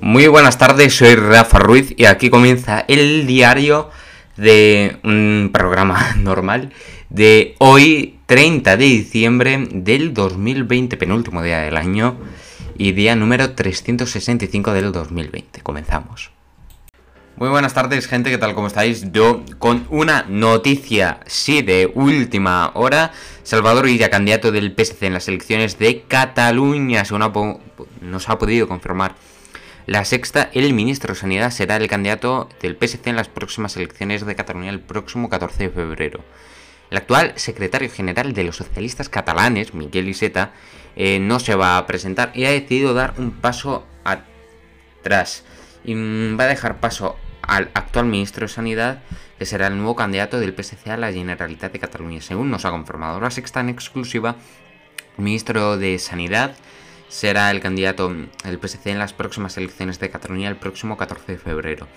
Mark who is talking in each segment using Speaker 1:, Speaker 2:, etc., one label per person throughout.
Speaker 1: Muy buenas tardes, soy Rafa Ruiz y aquí comienza el diario de un programa normal de hoy, 30 de diciembre del 2020, penúltimo día del año y día número 365 del 2020. Comenzamos. Muy buenas tardes, gente, ¿qué tal? ¿Cómo estáis? Yo con una noticia, sí, de última hora. Salvador Villa, candidato del PSC en las elecciones de Cataluña, según nos ha podido confirmar la sexta, el ministro de Sanidad será el candidato del PSC en las próximas elecciones de Cataluña el próximo 14 de febrero. El actual secretario general de los socialistas catalanes, Miguel Iseta, eh, no se va a presentar y ha decidido dar un paso atrás. Y mm, va a dejar paso al actual ministro de Sanidad, que será el nuevo candidato del PSC a la Generalitat de Cataluña. Según nos ha confirmado la sexta en exclusiva, el ministro de Sanidad será el candidato del PSC en las próximas elecciones de Cataluña el próximo 14 de febrero.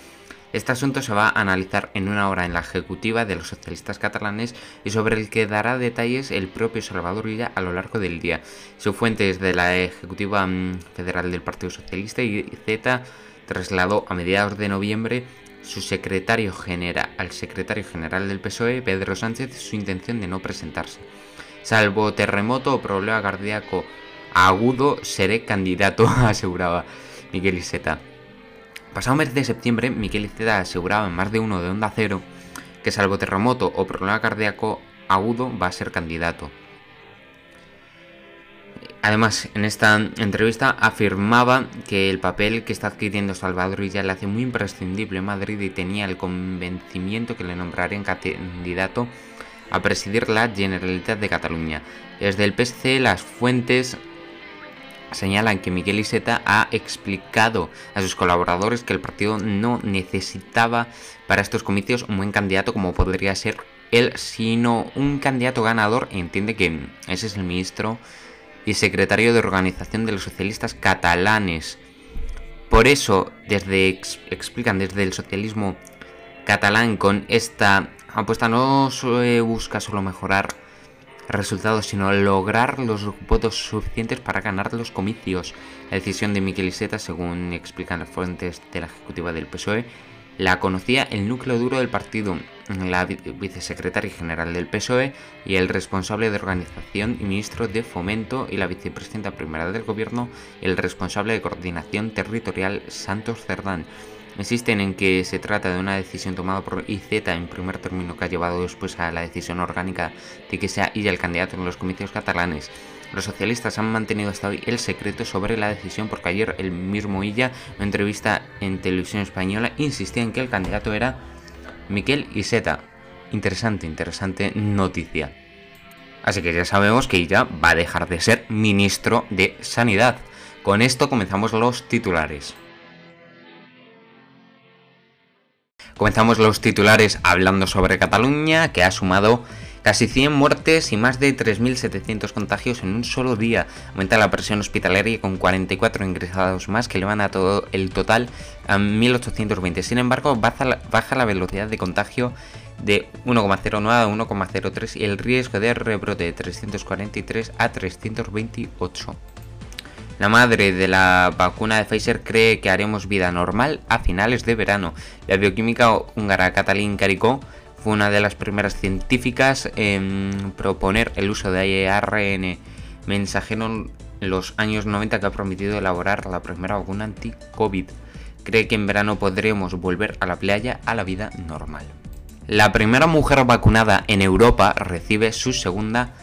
Speaker 1: Este asunto se va a analizar en una hora en la ejecutiva de los socialistas catalanes y sobre el que dará detalles el propio Salvador Villa a lo largo del día. Su fuente es de la ejecutiva mm, federal del Partido Socialista y Z trasladó a mediados de noviembre su secretario general, al secretario general del PSOE, Pedro Sánchez, su intención de no presentarse. Salvo terremoto o problema cardíaco agudo, seré candidato, aseguraba Miguel Iseta. Pasado mes de septiembre, Miguel Iseta aseguraba en más de uno de Onda Cero que salvo terremoto o problema cardíaco agudo va a ser candidato. Además, en esta entrevista afirmaba que el papel que está adquiriendo Salvador Villa le hace muy imprescindible en Madrid y tenía el convencimiento que le nombrarían candidato a presidir la Generalitat de Cataluña. Desde el PSC las fuentes señalan que Miguel Iseta ha explicado a sus colaboradores que el partido no necesitaba para estos comicios un buen candidato como podría ser él, sino un candidato ganador. Entiende que ese es el ministro y secretario de organización de los socialistas catalanes. Por eso, desde explican desde el socialismo catalán con esta apuesta no se busca solo mejorar resultados, sino lograr los votos suficientes para ganar los comicios. La decisión de Miquel Iseta, según explican las fuentes de la ejecutiva del PSOE, la conocía el núcleo duro del partido, la vicesecretaria general del PSOE y el responsable de organización y ministro de Fomento y la vicepresidenta primera del gobierno y el responsable de coordinación territorial Santos Cerdán. Insisten en que se trata de una decisión tomada por IZ en primer término que ha llevado después a la decisión orgánica de que sea ella el candidato en los comicios catalanes. Los socialistas han mantenido hasta hoy el secreto sobre la decisión porque ayer el mismo Illa, en una entrevista en televisión española, insistía en que el candidato era Miquel Iseta. Interesante, interesante noticia. Así que ya sabemos que Illa va a dejar de ser ministro de Sanidad. Con esto comenzamos los titulares. Comenzamos los titulares hablando sobre Cataluña, que ha sumado Casi 100 muertes y más de 3.700 contagios en un solo día. Aumenta la presión hospitalaria con 44 ingresados más que elevan a todo el total a 1.820. Sin embargo, baja la, velocidad de contagio de 1,09 a 1,03 y el riesgo de rebrote de 343 a 328. La madre de la vacuna de Pfizer cree que haremos vida normal a finales de verano. La bioquímica húngara Katalin Karikó fue una de las primeras científicas en proponer el uso de ARN mensajero en los años 90 que ha permitido elaborar la primera vacuna anti-COVID. Cree que en verano podremos volver a la playa a la vida normal. La primera mujer vacunada en Europa recibe su segunda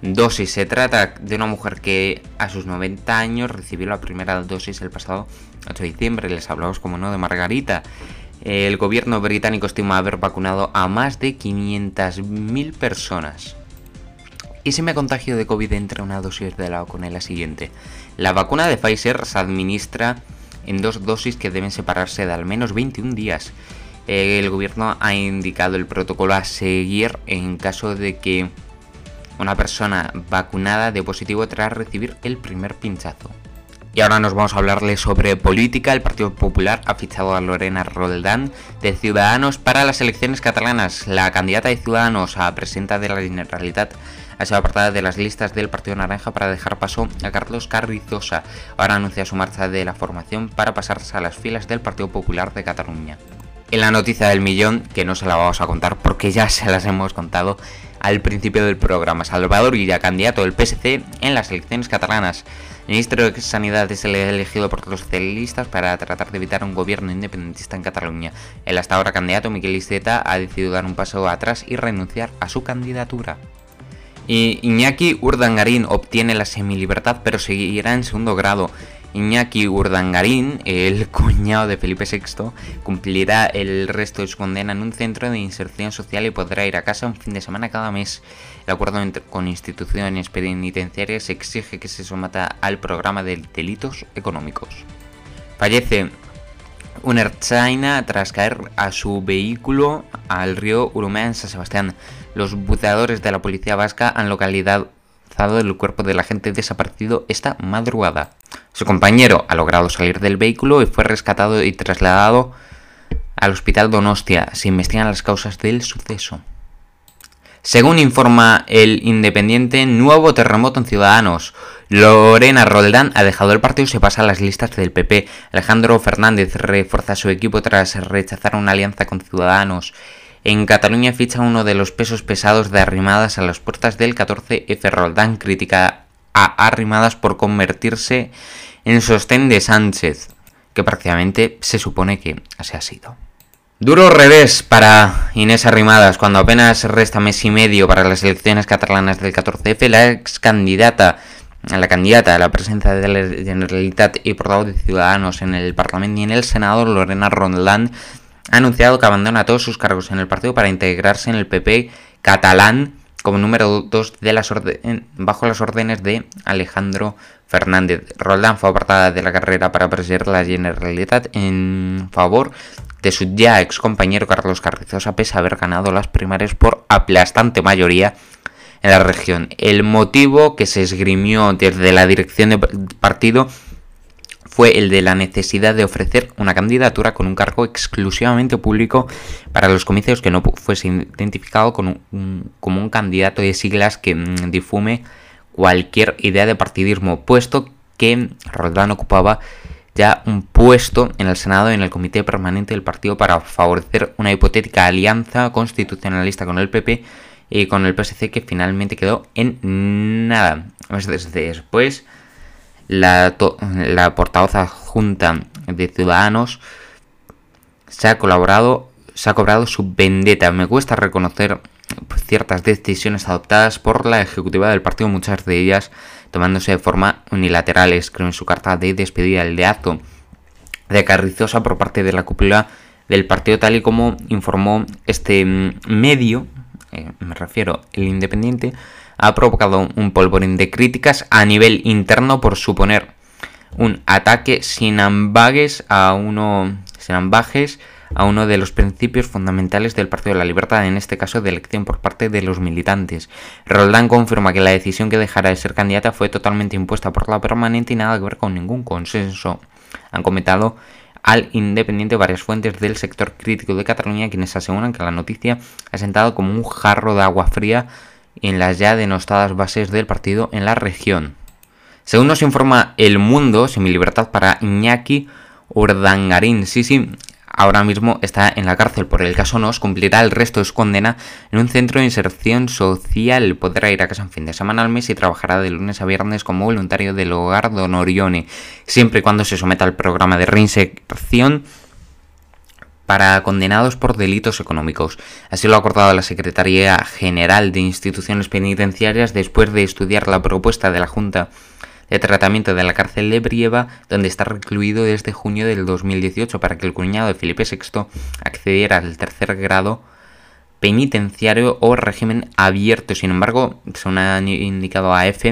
Speaker 1: dosis. Se trata de una mujer que a sus 90 años recibió la primera dosis el pasado 8 de diciembre. Les hablamos, como no, de Margarita. El gobierno británico estima haber vacunado a más de 500.000 personas. Y si me contagio de COVID entre una dosis de la vacuna y la siguiente. La vacuna de Pfizer se administra en dos dosis que deben separarse de al menos 21 días. El gobierno ha indicado el protocolo a seguir en caso de que una persona vacunada de positivo tras recibir el primer pinchazo. Y ahora nos vamos a hablarle sobre política. El Partido Popular ha fichado a Lorena Roldán de Ciudadanos para las elecciones catalanas. La candidata de Ciudadanos a presidenta de la Generalitat ha sido apartada de las listas del Partido Naranja para dejar paso a Carlos Carrizosa. Ahora anuncia su marcha de la formación para pasarse a las filas del Partido Popular de Cataluña. En la noticia del millón, que no se la vamos a contar porque ya se las hemos contado al principio del programa, Salvador Illa, candidato del PSC en las elecciones catalanas. Ministro de Sanidad es el elegido por los socialistas para tratar de evitar un gobierno independentista en Cataluña. El hasta ahora candidato Miquel Iceta ha decidido dar un paso atrás y renunciar a su candidatura. Y Iñaki Urdangarín obtiene la semilibertad pero seguirá en segundo grado. Iñaki Urdangarín, el cuñado de Felipe VI, cumplirá el resto de su condena en un centro de inserción social y podrá ir a casa un fin de semana cada mes. El acuerdo con instituciones penitenciarias exige que se someta al programa de delitos económicos. Fallece un erchaina tras caer a su vehículo al río Urumea en San Sebastián. Los buceadores de la policía vasca han localizado el cuerpo del agente desaparecido esta madrugada. Su compañero ha logrado salir del vehículo y fue rescatado y trasladado al hospital Donostia. Se investigan las causas del suceso. Según informa el Independiente, nuevo terremoto en Ciudadanos. Lorena Roldán ha dejado el partido y se pasa a las listas del PP. Alejandro Fernández refuerza su equipo tras rechazar una alianza con Ciudadanos. En Cataluña ficha uno de los pesos pesados de Arrimadas a las puertas del 14F. Roldán critica a Arrimadas por convertirse en sostén de Sánchez, que prácticamente se supone que así ha sido. Duro revés para Inés Arrimadas cuando apenas resta mes y medio para las elecciones catalanas del 14F. La ex candidata, la candidata a la presencia de la Generalitat y portavoz de Ciudadanos en el Parlamento y en el Senado, Lorena Rondland, ha anunciado que abandona todos sus cargos en el partido para integrarse en el PP catalán como número 2 bajo las órdenes de Alejandro Fernández. Roldán fue apartada de la carrera para presidir la Generalitat en favor de su ya ex compañero Carlos Carrizosa, pese a haber ganado las primarias por aplastante mayoría en la región. El motivo que se esgrimió desde la dirección del partido fue el de la necesidad de ofrecer una candidatura con un cargo exclusivamente público para los comicios que no fuese identificado como un candidato de siglas que mm, difume cualquier idea de partidismo, puesto que Roldán ocupaba ya un puesto en el Senado en el Comité Permanente del Partido para favorecer una hipotética alianza constitucionalista con el PP y con el PSC que finalmente quedó en nada. Después, la, la portavoz adjunta de Ciudadanos se ha colaborado, se ha cobrado su vendetta. Me cuesta reconocer ciertas decisiones adoptadas por la ejecutiva del partido, muchas de ellas tomándose de forma unilateral, escribe en su carta de despedida el de acto de Carrizosa por parte de la cúpula del partido, tal y como informó este mm, medio, eh, me refiero, el Independiente, ha provocado un polvorín de críticas a nivel interno por suponer un ataque sin ambages a uno sin ambajes a uno de los principios fundamentales del Partido de la Libertad, en este caso de elección por parte de los militantes. Roldán confirma que la decisión que dejara de ser candidata fue totalmente impuesta por la permanente y nada que ver con ningún consenso. Han comentado al Independiente varias fuentes del sector crítico de Cataluña quienes aseguran que la noticia ha sentado como un jarro de agua fría en las ya denostadas bases del partido en la región. Según nos informa El Mundo, libertad para Iñaki Urdangarín. Sí, sí, ahora mismo está en la cárcel por el caso Nos, cumplirá el resto de su condena en un centro de inserción social. Podrá ir a casa un fin de semana al mes y trabajará de lunes a viernes como voluntario del hogar Don Orione, siempre y cuando se someta al programa de reinserción para condenados por delitos económicos. Así lo ha acordado la Secretaría General de Instituciones Penitenciarias después de estudiar la propuesta de la Junta de tratamiento de la cárcel de Brieva, donde está recluido desde junio del 2018 para que el cuñado de Felipe VI accediera al tercer grado penitenciario o régimen abierto. Sin embargo, según ha indicado AF,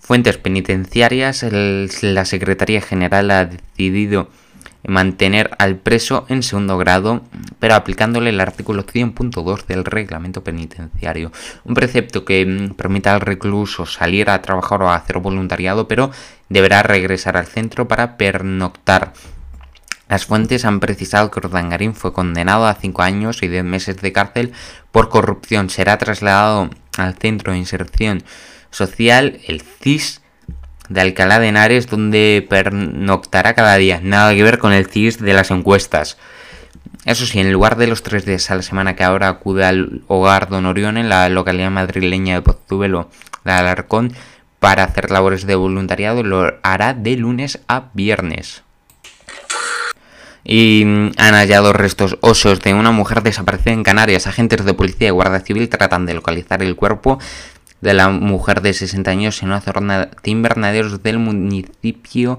Speaker 1: fuentes penitenciarias, la Secretaría General ha decidido mantener al preso en segundo grado, pero aplicándole el artículo 100.2 del reglamento penitenciario. Un precepto que mm, permita al recluso salir a trabajar o a hacer voluntariado, pero deberá regresar al centro para pernoctar. Las fuentes han precisado que Urdangarín fue condenado a 5 años y 10 meses de cárcel por corrupción. Será trasladado al Centro de Inserción Social, el CIS, de Alcalá de Henares, donde pernoctará cada día. Nada que ver con el CIS de las encuestas. Eso sí, en lugar de los tres días a la semana que ahora acude al hogar Don Orión en la localidad madrileña de Pozuelo de Alarcón para hacer labores de voluntariado, lo hará de lunes a viernes. Y han hallado restos osos de una mujer desaparecida en Canarias. Agentes de policía y guardia civil tratan de localizar el cuerpo de la mujer de 60 años en una zona de invernaderos del municipio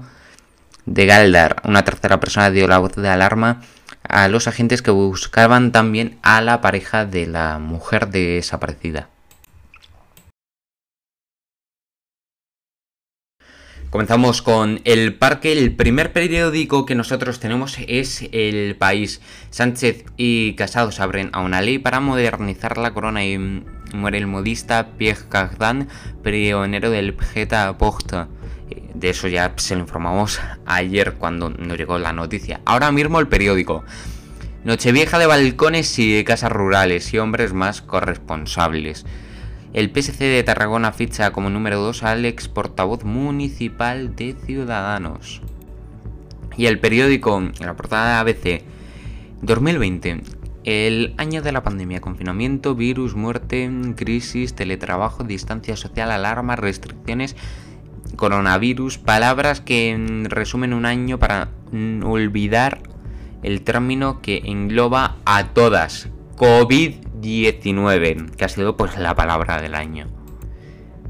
Speaker 1: de Galdar. Una tercera persona dio la voz de alarma a los agentes que buscaban también a la pareja de la mujer desaparecida. Comenzamos con El Parque. El primer periódico que nosotros tenemos es El País. Sánchez y Casado se abren a una ley para modernizar la corona y muere el modista Pierre Cardin, pionero del Geta Porta. De eso ya se lo informamos ayer cuando nos llegó la noticia. Ahora mismo el periódico. Nochevieja de balcones y de casas rurales y hombres más corresponsables. El PSC de Tarragona ficha como número 2 al ex portavoz municipal de Ciudadanos. Y el periódico, la portada de ABC, 2020, el año de la pandemia, confinamiento, virus, muerte, crisis, teletrabajo, distancia social, alarma, restricciones, coronavirus, palabras que resumen un año para olvidar el término que engloba a todas. COVID 19, que ha sido pues la palabra del año.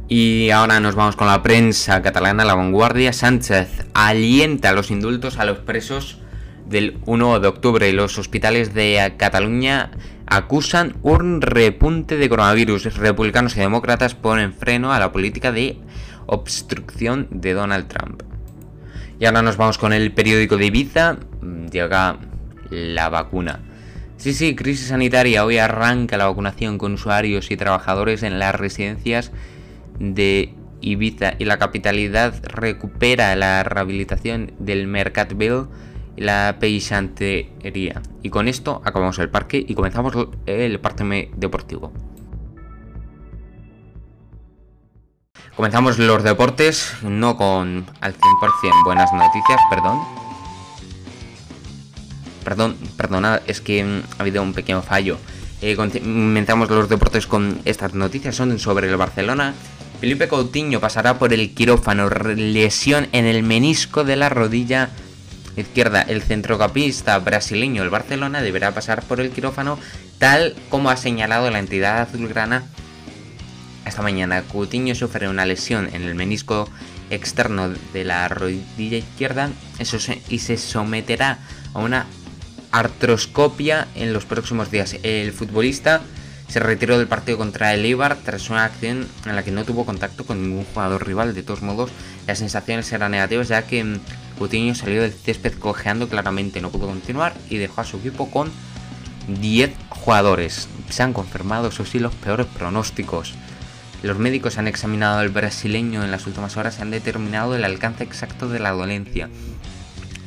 Speaker 1: Y ahora nos vamos con la prensa catalana, la vanguardia. Sánchez alienta los indultos a los presos del 1 de octubre. Los hospitales de Cataluña acusan un repunte de coronavirus. Republicanos y demócratas ponen freno a la política de obstrucción de Donald Trump. Y ahora nos vamos con el periódico de Ibiza. Llega la vacuna. Sí, sí, crisis sanitaria. Hoy arranca la vacunación con usuarios y trabajadores en las residencias de Ibiza y la capitalidad recupera la rehabilitación del Mercatville y la peisantería. Y con esto acabamos el parque y comenzamos el parte deportivo. Comenzamos los deportes, no con al 100% buenas noticias, perdón, Perdón, perdona, es que mm, ha habido un pequeño fallo. Eh, comenzamos los deportes con estas noticias, son sobre el Barcelona. Felipe Coutinho pasará por el quirófano, lesión en el menisco de la rodilla izquierda. El centrocampista brasileño del Barcelona deberá pasar por el quirófano tal como ha señalado la entidad azulgrana esta mañana. Coutinho sufre una lesión en el menisco externo de la rodilla izquierda y se someterá a una artroscopia en los próximos días. El futbolista se retiró del partido contra el tras una acción en la que no tuvo contacto con ningún jugador rival. De todos modos, las sensaciones eran negativas ya que Coutinho salió del césped cojeando claramente, no pudo continuar y dejó a su equipo con 10 jugadores. Se han confirmado, eso sí, los peores pronósticos. Los médicos han examinado al brasileño en las últimas horas y han determinado el alcance exacto de la dolencia.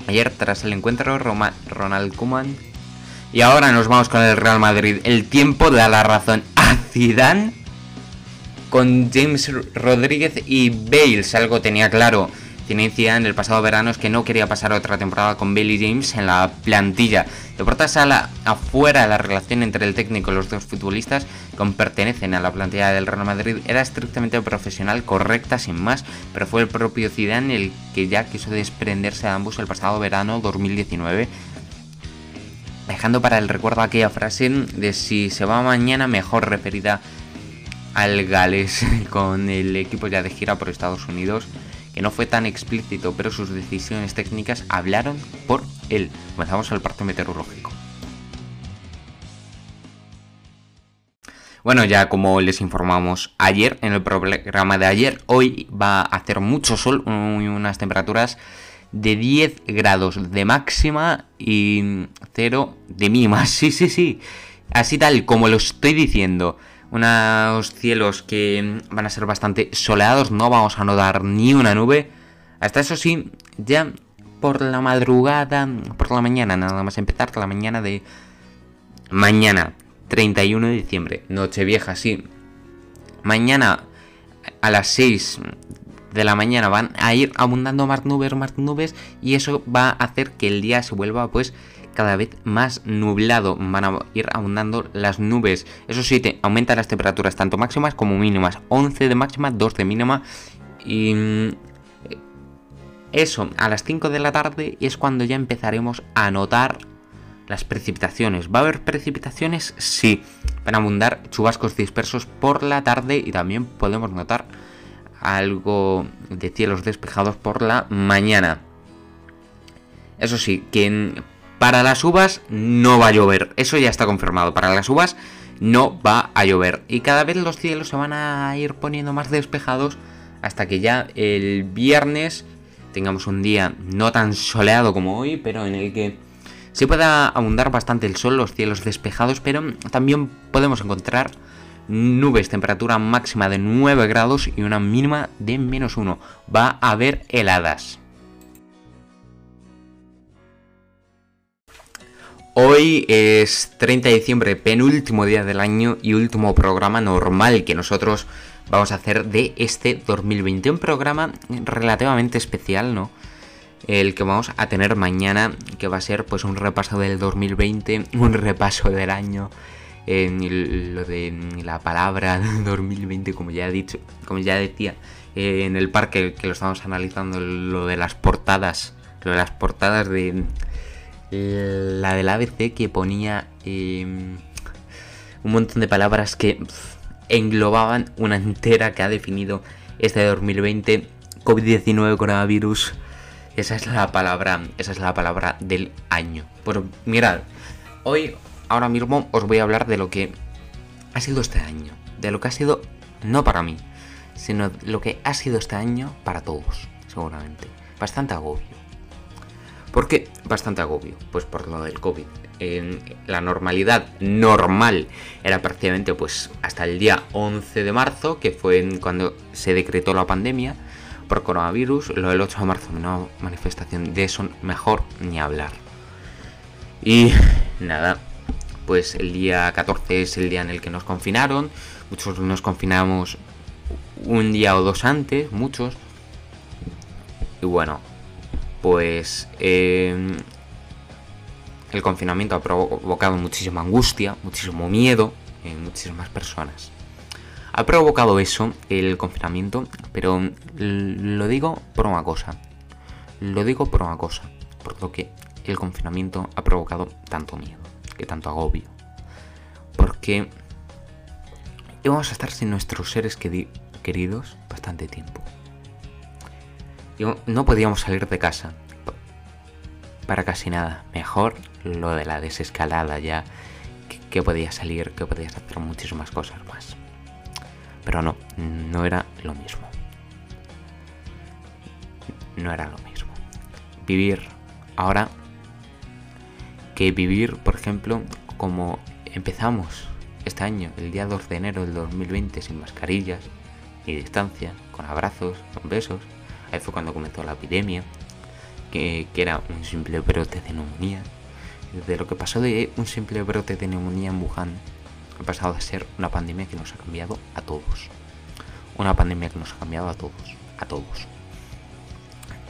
Speaker 1: Ayer tras el encuentro Ronald Koeman. Y ahora nos vamos con el Real Madrid. El tiempo da la razón a Zidane con James Rodríguez y Bales. Algo tenía claro. Tiene en el pasado verano es que no quería pasar otra temporada con Bailey James en la plantilla. De puerta sala afuera la relación entre el técnico y los dos futbolistas que pertenecen a la plantilla del Real Madrid. Era estrictamente profesional, correcta sin más, pero fue el propio Zidane el que ya quiso desprenderse de ambos el pasado verano 2019 dejando para el recuerdo aquella frase de si se va mañana mejor referida al Gales con el equipo ya de gira por Estados Unidos que no fue tan explícito, pero sus decisiones técnicas hablaron por él. Comenzamos al parte meteorológico. Bueno, ya como les informamos ayer, en el programa de ayer, hoy va a hacer mucho sol, unas temperaturas de 10 grados de máxima y 0 de mínima. Sí, sí, sí. Así tal como lo estoy diciendo unos cielos que van a ser bastante soleados, no vamos a nodar ni una nube. Hasta eso sí, ya por la madrugada, por la mañana, nada más empezar la mañana de mañana, 31 de diciembre, noche vieja, sí. Mañana a las 6 de la mañana van a ir abundando más nubes, más nubes y eso va a hacer que el día se vuelva pues cada vez más nublado. Van a ir abundando las nubes. Eso sí, te aumentan las temperaturas tanto máximas como mínimas. 11 de máxima, 2 de mínima. Y mm, eso, a las 5 de la tarde es cuando ya empezaremos a notar las precipitaciones. ¿Va a haber precipitaciones? Sí. Van a abundar chubascos dispersos por la tarde y también podemos notar algo de cielos despejados por la mañana. Eso sí, que para las uvas no va a llover. Eso ya está confirmado. Para las uvas no va a llover. Y cada vez los cielos se van a ir poniendo más despejados hasta que ya el viernes tengamos un día no tan soleado como hoy, pero en el que se pueda abundar bastante el sol, los cielos despejados, pero también podemos encontrar nubes, temperatura máxima de 9 grados y una mínima de menos 1. Va a haber heladas. Hoy es 30 de diciembre, penúltimo día del año y último programa normal que nosotros vamos a hacer de este 2020. Un programa relativamente especial, ¿no? El que vamos a tener mañana, que va a ser pues un repaso del 2020, un repaso del año, en lo de la palabra 2020, como ya he dicho, como ya decía, eh, en el parque que lo estamos analizando, lo de las portadas, lo de las portadas de la del ABC que ponía em, un montón de palabras que englobaban una entera que ha definido este 2020, COVID-19, coronavirus. Esa es la palabra, esa es la palabra del año. Pues mirad, hoy ahora mismo os voy a hablar de lo que ha sido este año. De lo que ha sido, no para mí, sino lo que ha sido este año para todos, seguramente. Bastante agobio. ¿Por qué bastante agobio? Pues por lo del COVID. En la normalidad normal era prácticamente pues hasta el día 11 de marzo, que fue cuando se decretó la pandemia por coronavirus. Lo del 8 de marzo, una manifestación de eso, mejor ni hablar. Y nada, pues el día 14 es el día en el que nos confinaron. Muchos nos confinamos un día o dos antes, muchos. Y bueno, pues em, el confinamiento ha provocado muchísima angustia, muchísimo miedo en muchísimas personas. Ha provocado eso, el confinamiento, pero lo digo por una cosa. Lo digo por una cosa, por lo que el confinamiento ha provocado tanto miedo tanto agobio. Porque íbamos a estar sin nuestros seres queridos bastante tiempo. No podíamos salir de casa para casi nada. Mejor lo de la desescalada ya, que, podía salir, que podías hacer muchísimas cosas más. Pero no, no era lo mismo. No era lo mismo. Vivir ahora que vivir, por ejemplo, como empezamos este año, el día 2 de enero del 2020, sin mascarillas ni distancia, con abrazos, con besos. Ahí fue cuando comenzó la epidemia, que, era un simple brote de neumonía. De lo que pasó de un simple brote de neumonía en Wuhan, ha pasado a ser una pandemia que nos ha cambiado a todos. Una pandemia que nos ha cambiado a todos, a todos.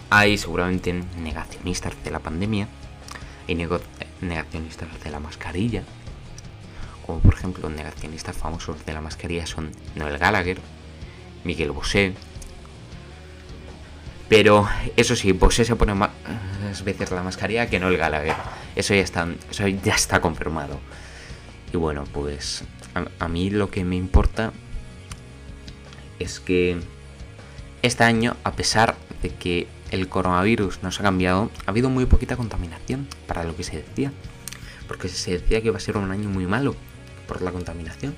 Speaker 1: Hay seguramente negacionistas de la pandemia, hay negacionistas de la mascarilla, como por ejemplo negacionistas famosos de la mascarilla son Noel Gallagher, Miguel Bosé. Pero eso sí, Bosé se pone más veces la mascarilla que Noel Gallagher. Eso ya está, eso ya está confirmado. Y bueno, pues a, a mí lo que me importa es que este año, a pesar de que el coronavirus nos ha cambiado, ha habido muy poquita contaminación para lo que se decía. Porque se decía que iba a ser un año muy malo por la contaminación.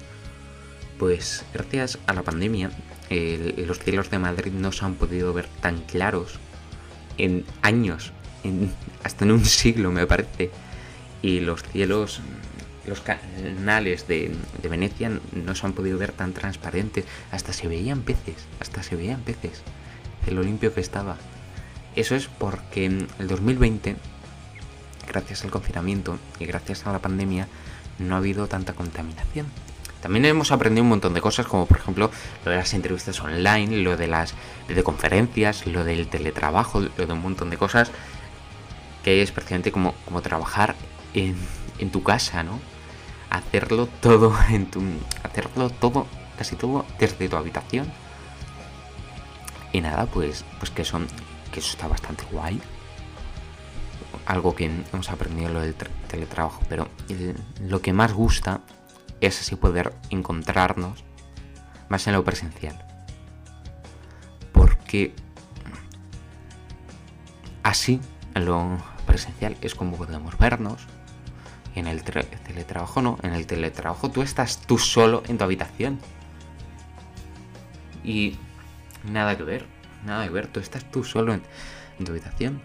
Speaker 1: Pues gracias a la pandemia, los cielos de Madrid no se han podido ver tan claros en años, hasta en un siglo me parece. Y los cielos, los canales de, Venecia no se han podido ver tan transparentes. Hasta se veían peces, hasta se veían peces. De lo limpio que estaba. Eso es porque en el 2020, gracias al confinamiento y gracias a la pandemia, no ha habido tanta contaminación. También hemos aprendido un montón de cosas, como por ejemplo lo de las entrevistas online, lo de las videoconferencias, lo del teletrabajo, lo de un montón de cosas que es prácticamente como, como trabajar en, en tu casa, ¿no? Hacerlo todo en tu. Hacerlo todo, casi todo, desde tu habitación. Y nada, pues, pues que son. que eso está bastante guay. Algo que hemos aprendido lo del teletrabajo. Pero lo que más gusta es así poder encontrarnos más en lo presencial. Porque así, en lo presencial, es como podemos vernos. En el teletrabajo no, en el teletrabajo tú estás tú solo en tu habitación. Y nada que ver, nada que ver, tú estás tú solo en, tu habitación.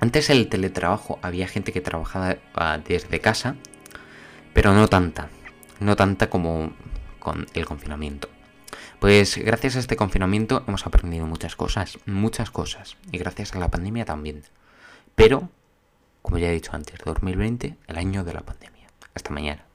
Speaker 1: Antes el teletrabajo había gente que trabajaba ah, desde casa, pero no tanta no tanta como con el confinamiento. Pues gracias a este confinamiento hemos aprendido muchas cosas, muchas cosas, y gracias a la pandemia también. Pero, como ya he dicho antes, 2020, el año de la pandemia. Hasta mañana.